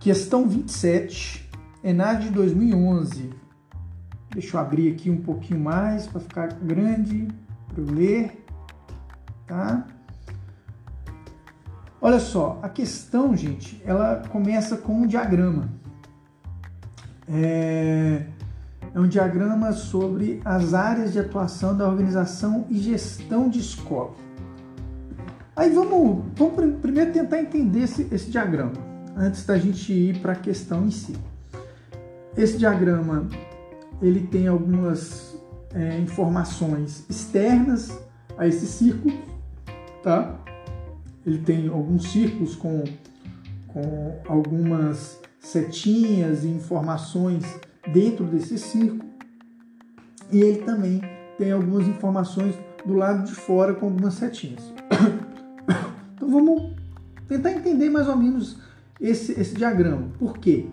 Questão 27, ENAD de 2011. Deixa eu abrir aqui um pouquinho mais para ficar grande para eu ler, tá? Olha só, a questão, gente, ela começa com um diagrama. É, é um diagrama sobre as áreas de atuação da organização e gestão de escola. Aí vamos, vamos primeiro tentar entender esse, esse diagrama, antes da gente ir para a questão em si. Esse diagrama ele tem algumas é, informações externas a esse círculo, tá? Ele tem alguns círculos com, com algumas setinhas e informações dentro desse círculo. E ele também tem algumas informações do lado de fora com algumas setinhas. Então vamos tentar entender mais ou menos esse, esse diagrama. Por quê?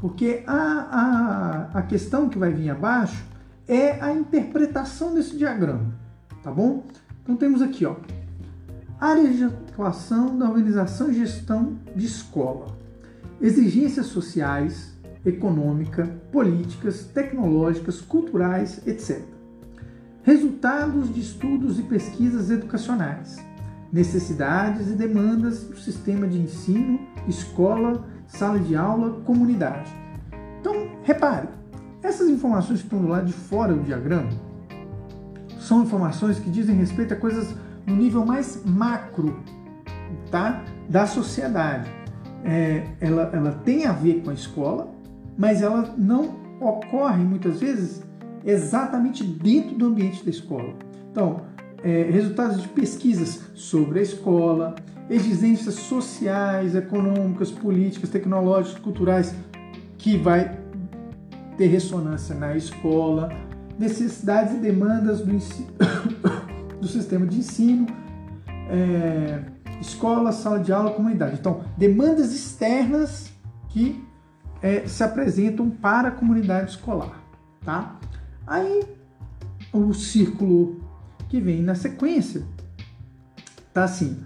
Porque a, a, a questão que vai vir abaixo é a interpretação desse diagrama, tá bom? Então temos aqui, ó, áreas de atuação da organização e gestão de escola, exigências sociais, econômica, políticas, tecnológicas, culturais, etc. Resultados de estudos e pesquisas educacionais, necessidades e demandas do sistema de ensino, escola, sala de aula, comunidade. Então, repare, essas informações que estão do lado de fora do diagrama são informações que dizem respeito a coisas no nível mais macro tá? da sociedade. É, ela, ela tem a ver com a escola, mas ela não ocorre muitas vezes exatamente dentro do ambiente da escola. Então, é, resultados de pesquisas sobre a escola, exigências sociais, econômicas, políticas, tecnológicas, culturais, que vai ter ressonância na escola, necessidades e demandas do, ensino, do sistema de ensino, é, escola, sala de aula, comunidade. Então, demandas externas que é, se apresentam para a comunidade escolar, tá? Aí, o círculo que vem na sequência tá assim: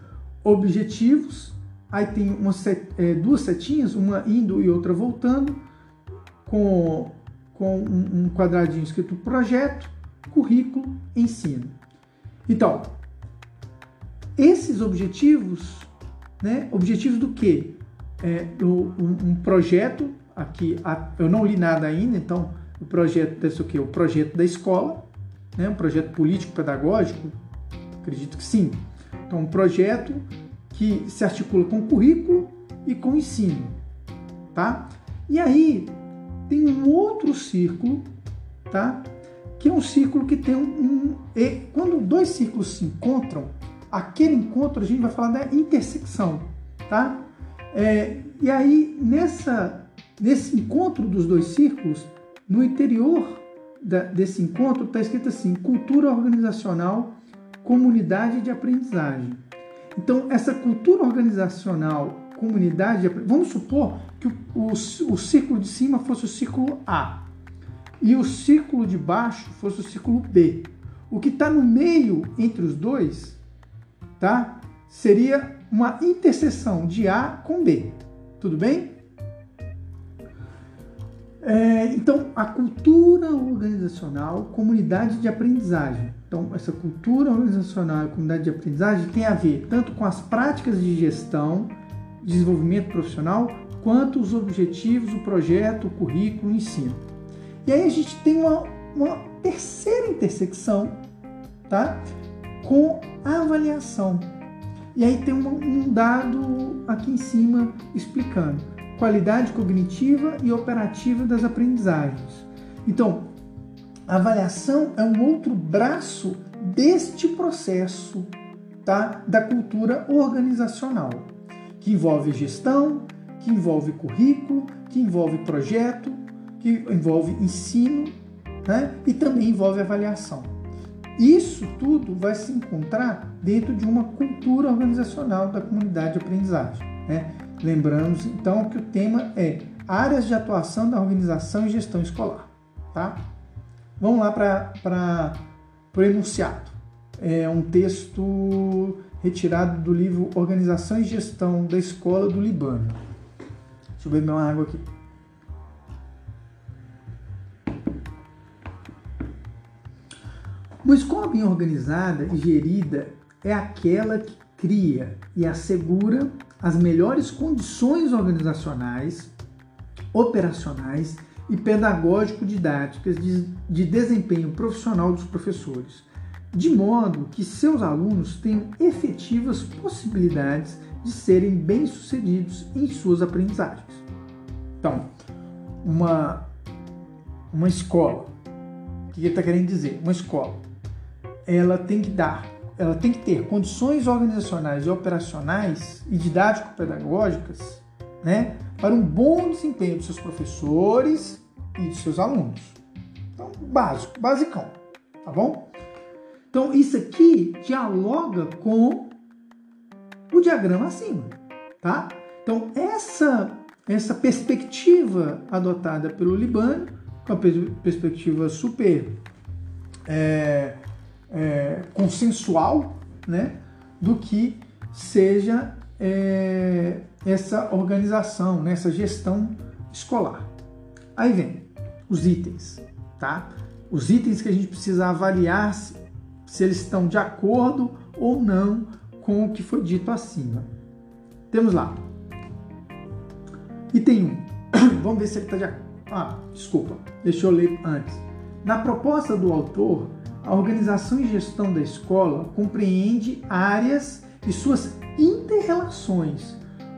objetivos, aí tem uma set, é, duas setinhas, uma indo e outra voltando, com, com um, um quadradinho escrito projeto, currículo, ensino. Então, esses objetivos, né, objetivos do quê? É, um, um, projeto, aqui eu não li nada ainda, então o projeto deve ser o quê? O projeto da escola, né, um projeto político-pedagógico, acredito que sim. Então, um projeto que se articula com currículo e com ensino, tá? E aí tem um outro círculo, tá? Que é um círculo que tem um, e quando dois círculos se encontram, aquele encontro a gente vai falar da intersecção, tá? É, e aí nessa nesse encontro dos dois círculos, no interior desse encontro está escrito assim: cultura organizacional comunidade de aprendizagem. Então, essa cultura organizacional, comunidade, de, vamos supor que o, o, o círculo de cima fosse o círculo A e o círculo de baixo fosse o círculo B. O que está no meio entre os dois, tá? Seria uma interseção de A com B. Tudo bem? É, então, a cultura organizacional, comunidade de aprendizagem. Então, essa cultura organizacional e comunidade de aprendizagem tem a ver tanto com as práticas de gestão, desenvolvimento profissional, quanto os objetivos, o projeto, o currículo, o ensino. E aí a gente tem uma, uma terceira intersecção, tá? Com a avaliação. E aí tem um, dado aqui em cima explicando qualidade cognitiva e operativa das aprendizagens. Então, a avaliação é um outro braço deste processo tá? da cultura organizacional, que envolve gestão, que envolve currículo, que envolve projeto, que envolve ensino né? e também envolve avaliação. Isso tudo vai se encontrar dentro de uma cultura organizacional da comunidade de aprendizagem. Né? Lembramos então que o tema é áreas de atuação da organização e gestão escolar. Tá? Vamos lá para o enunciado. É um texto retirado do livro Organização e Gestão da Escola do Libano. Deixa eu beber uma água aqui. Uma escola bem organizada e gerida é aquela que cria e assegura as melhores condições organizacionais, operacionais e pedagógico-didáticas de, de desempenho profissional dos professores, de modo que seus alunos tenham efetivas possibilidades de serem bem-sucedidos em suas aprendizagens. Então, uma, uma escola, o que ele está querendo dizer? Uma escola, ela tem que dar, ela tem que ter condições organizacionais e operacionais e didático-pedagógicas, né, para um bom desempenho dos seus professores e de seus alunos. Então, básico, basicão, tá bom? Então, isso aqui dialoga com o diagrama acima, tá? Então, essa, essa perspectiva adotada pelo Libano, com a perspectiva super é, é, consensual, né, do que seja é, essa organização, né, gestão escolar. Aí vem os itens, tá? Os itens que a gente precisa avaliar se, se eles estão de acordo ou não com o que foi dito acima. Temos lá. Item 1. Vamos ver se ele está de acordo. Ah, desculpa, deixa eu ler antes. Na proposta do autor, a organização e gestão da escola compreende áreas e suas interrelações.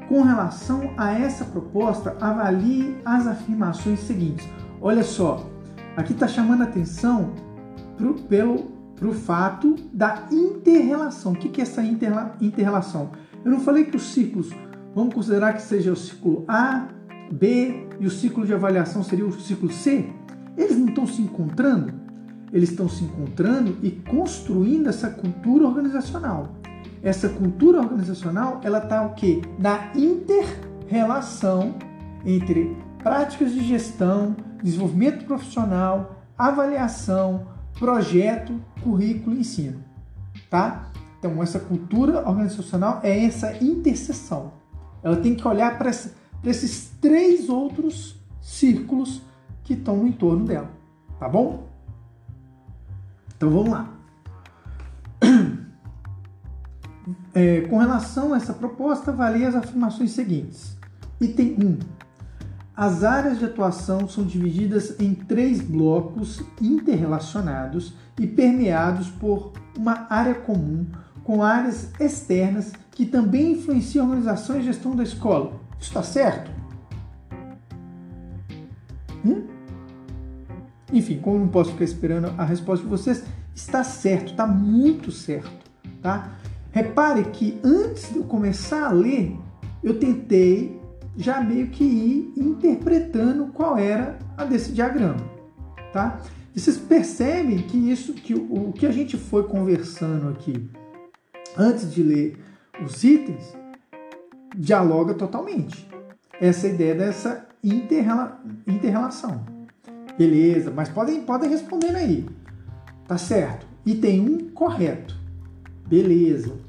Com relação a essa proposta, avalie as afirmações seguintes. Olha só, aqui está chamando a atenção pro, pelo pro fato da interrelação. O que, que é essa interrelação? Eu não falei que os ciclos, vamos considerar que seja o ciclo A, B e o ciclo de avaliação seria o ciclo C? Eles não estão se encontrando? Eles estão se encontrando e construindo essa cultura organizacional. Essa cultura organizacional, ela está o quê? Na interrelação entre práticas de gestão, desenvolvimento profissional, avaliação, projeto, currículo e ensino, tá? Então, essa cultura organizacional é essa interseção. Ela tem que olhar para esses três outros círculos que estão no entorno dela, tá bom? Então, vamos lá. É, com relação a essa proposta, avalie as afirmações seguintes. Item 1. As áreas de atuação são divididas em três blocos interrelacionados e permeados por uma área comum, com áreas externas que também influenciam a organização e gestão da escola. Está certo? Hum? Enfim, como não posso ficar esperando a resposta de vocês, está certo, está muito certo, tá? Repare que antes de eu começar a ler, eu tentei já meio que ir interpretando qual era a desse diagrama, tá? E vocês percebem que isso, que o, o que a gente foi conversando aqui antes de ler os itens, dialoga totalmente. Essa ideia dessa interrela, interrelação. Beleza, mas podem, podem responder aí. Tá certo. Item 1, um, correto. Beleza.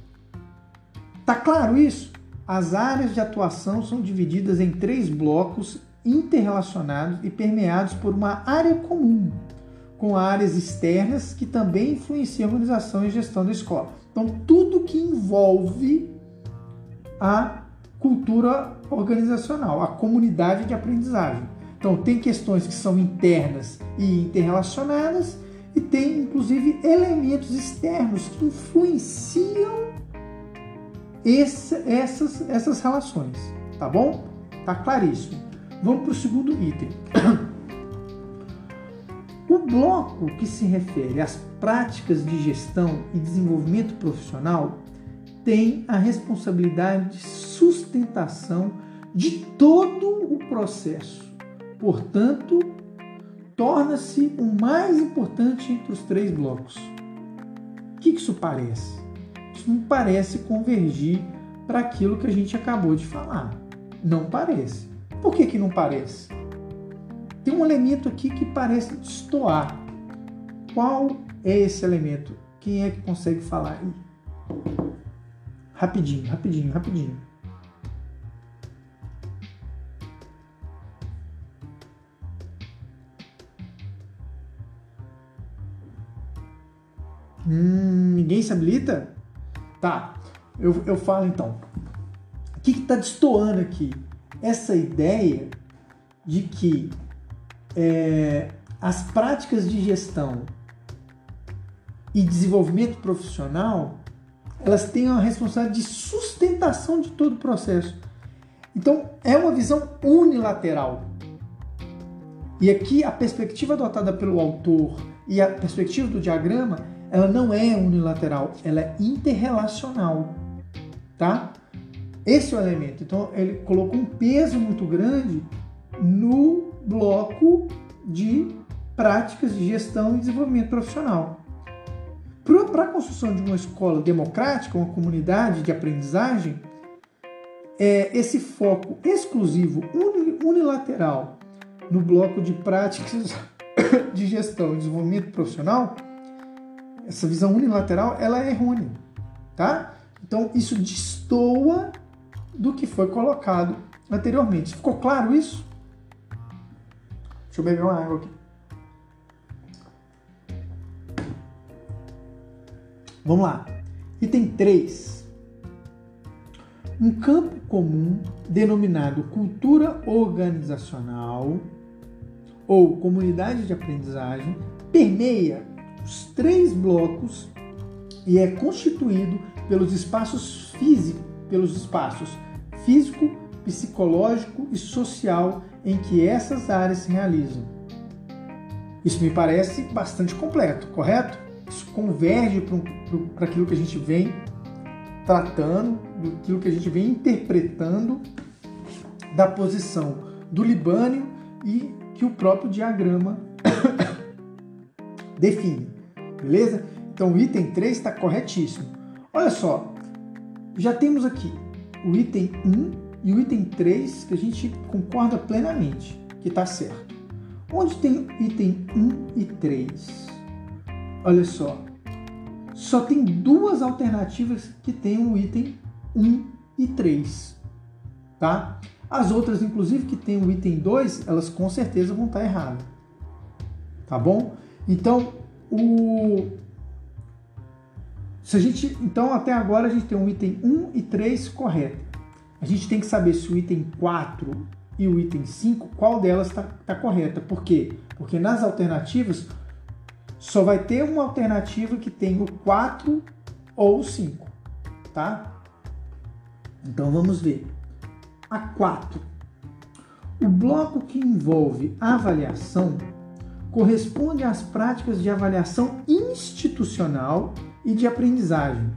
Tá claro isso? As áreas de atuação são divididas em três blocos interrelacionados e permeados por uma área comum, com áreas externas que também influenciam a organização e gestão da escola. Então, tudo que envolve a cultura organizacional, a comunidade de aprendizagem. Então, tem questões que são internas e interrelacionadas, e tem inclusive elementos externos que influenciam esse, essas, essas relações, tá bom? Tá claríssimo. Vamos para o segundo item. O bloco que se refere às práticas de gestão e desenvolvimento profissional tem a responsabilidade de sustentação de todo o processo. Portanto, torna-se o mais importante entre os três blocos. O que isso parece? não parece convergir para aquilo que a gente acabou de falar. Não parece. Por que, que não parece? Tem um elemento aqui que parece destoar. Qual é esse elemento? Quem é que consegue falar? Rapidinho, rapidinho, rapidinho. Hum, ninguém se habilita? Tá, eu, eu falo então. O que está destoando aqui? Essa ideia de que é, as práticas de gestão e desenvolvimento profissional elas têm a responsabilidade de sustentação de todo o processo. Então, é uma visão unilateral. E aqui a perspectiva adotada pelo autor e a perspectiva do diagrama, ela não é unilateral, ela é interrelacional, tá? Esse é o elemento. Então, ele colocou um peso muito grande no bloco de práticas de gestão e desenvolvimento profissional. Para a construção de uma escola democrática, uma comunidade de aprendizagem, é, esse foco exclusivo, unilateral, no bloco de práticas de gestão e desenvolvimento profissional, essa visão unilateral, ela é errônea, tá? Então, isso destoa do que foi colocado anteriormente. Ficou claro isso? Deixa eu beber uma água aqui. Vamos lá. Item 3. Um campo comum denominado cultura organizacional ou comunidade de aprendizagem permeia os três blocos e é constituído pelos espaços físicos, pelos espaços físico, psicológico e social em que essas áreas se realizam. Isso me parece bastante completo, correto? isso converge para aquilo que a gente vem tratando, aquilo que a gente vem interpretando da posição do Libânio e que o próprio diagrama define. Beleza? Então o item 3 está corretíssimo. Olha só, já temos aqui o item 1 e o item 3 que a gente concorda plenamente que está certo. Onde tem item 1 e 3? Olha só, só tem duas alternativas que tem o item 1 e 3, tá? As outras, inclusive, que tem o item 2, elas com certeza vão estar erradas, tá bom? Então, o... Se a gente, então, até agora a gente tem o item 1 e 3 correto. A gente tem que saber se o item 4 e o item 5, qual delas está tá correta. Por quê? Porque nas alternativas só vai ter uma alternativa que tem o 4 ou o 5, tá? Então vamos ver. A 4. O bloco que envolve avaliação corresponde às práticas de avaliação institucional e de aprendizagem,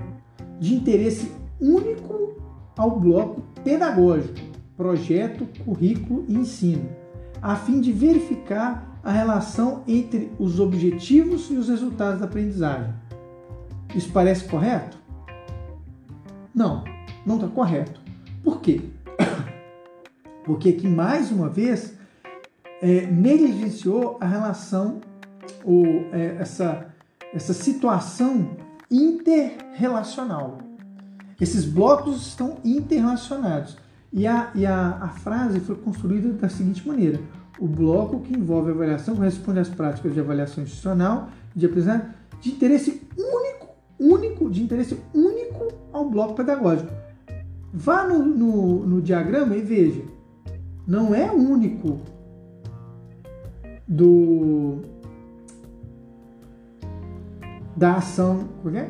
de interesse único ao bloco pedagógico, projeto, currículo e ensino, a fim de verificar a relação entre os objetivos e os resultados da aprendizagem. Isso parece correto? Não, não está correto. Por quê? Porque aqui, mais uma vez, é, negligenciou a relação, ou é, essa, essa situação interrelacional. Esses blocos estão interrelacionados. E a, e a, a frase foi construída da seguinte maneira: o bloco que envolve avaliação corresponde às práticas de avaliação institucional de aprendizagem de interesse único, único, de interesse único ao bloco pedagógico. Vá no, no, no diagrama e veja, não é único do da ação, como é?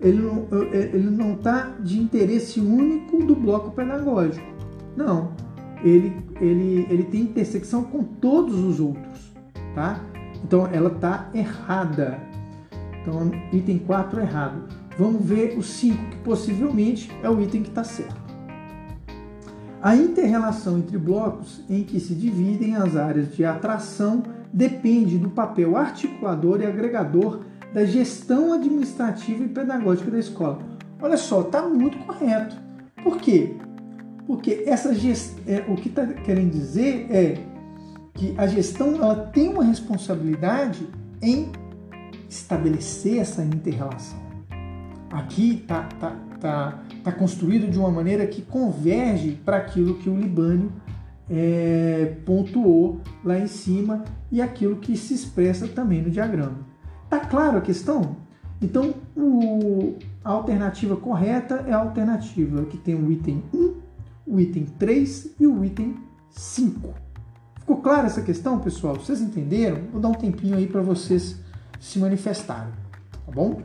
Ele não ele não está de interesse único do bloco pedagógico. Não, ele, ele, ele tem intersecção com todos os outros, tá? Então ela está errada. Então item 4 é errado. Vamos ver o 5, que possivelmente é o item que está certo. A interrelação entre blocos em que se dividem as áreas de atração depende do papel articulador e agregador da gestão administrativa e pedagógica da escola. Olha só, está muito correto. Por quê? Porque essa gest... é, o que está querendo dizer é que a gestão ela tem uma responsabilidade em estabelecer essa interrelação. Aqui está tá, tá, tá construído de uma maneira que converge para aquilo que o Libânio é, pontuou lá em cima e aquilo que se expressa também no diagrama. Tá claro a questão? Então, o, a alternativa correta é a alternativa que tem o item 1, o item 3 e o item 5. Ficou clara essa questão, pessoal? Vocês entenderam? Vou dar um tempinho aí para vocês se manifestarem, tá bom?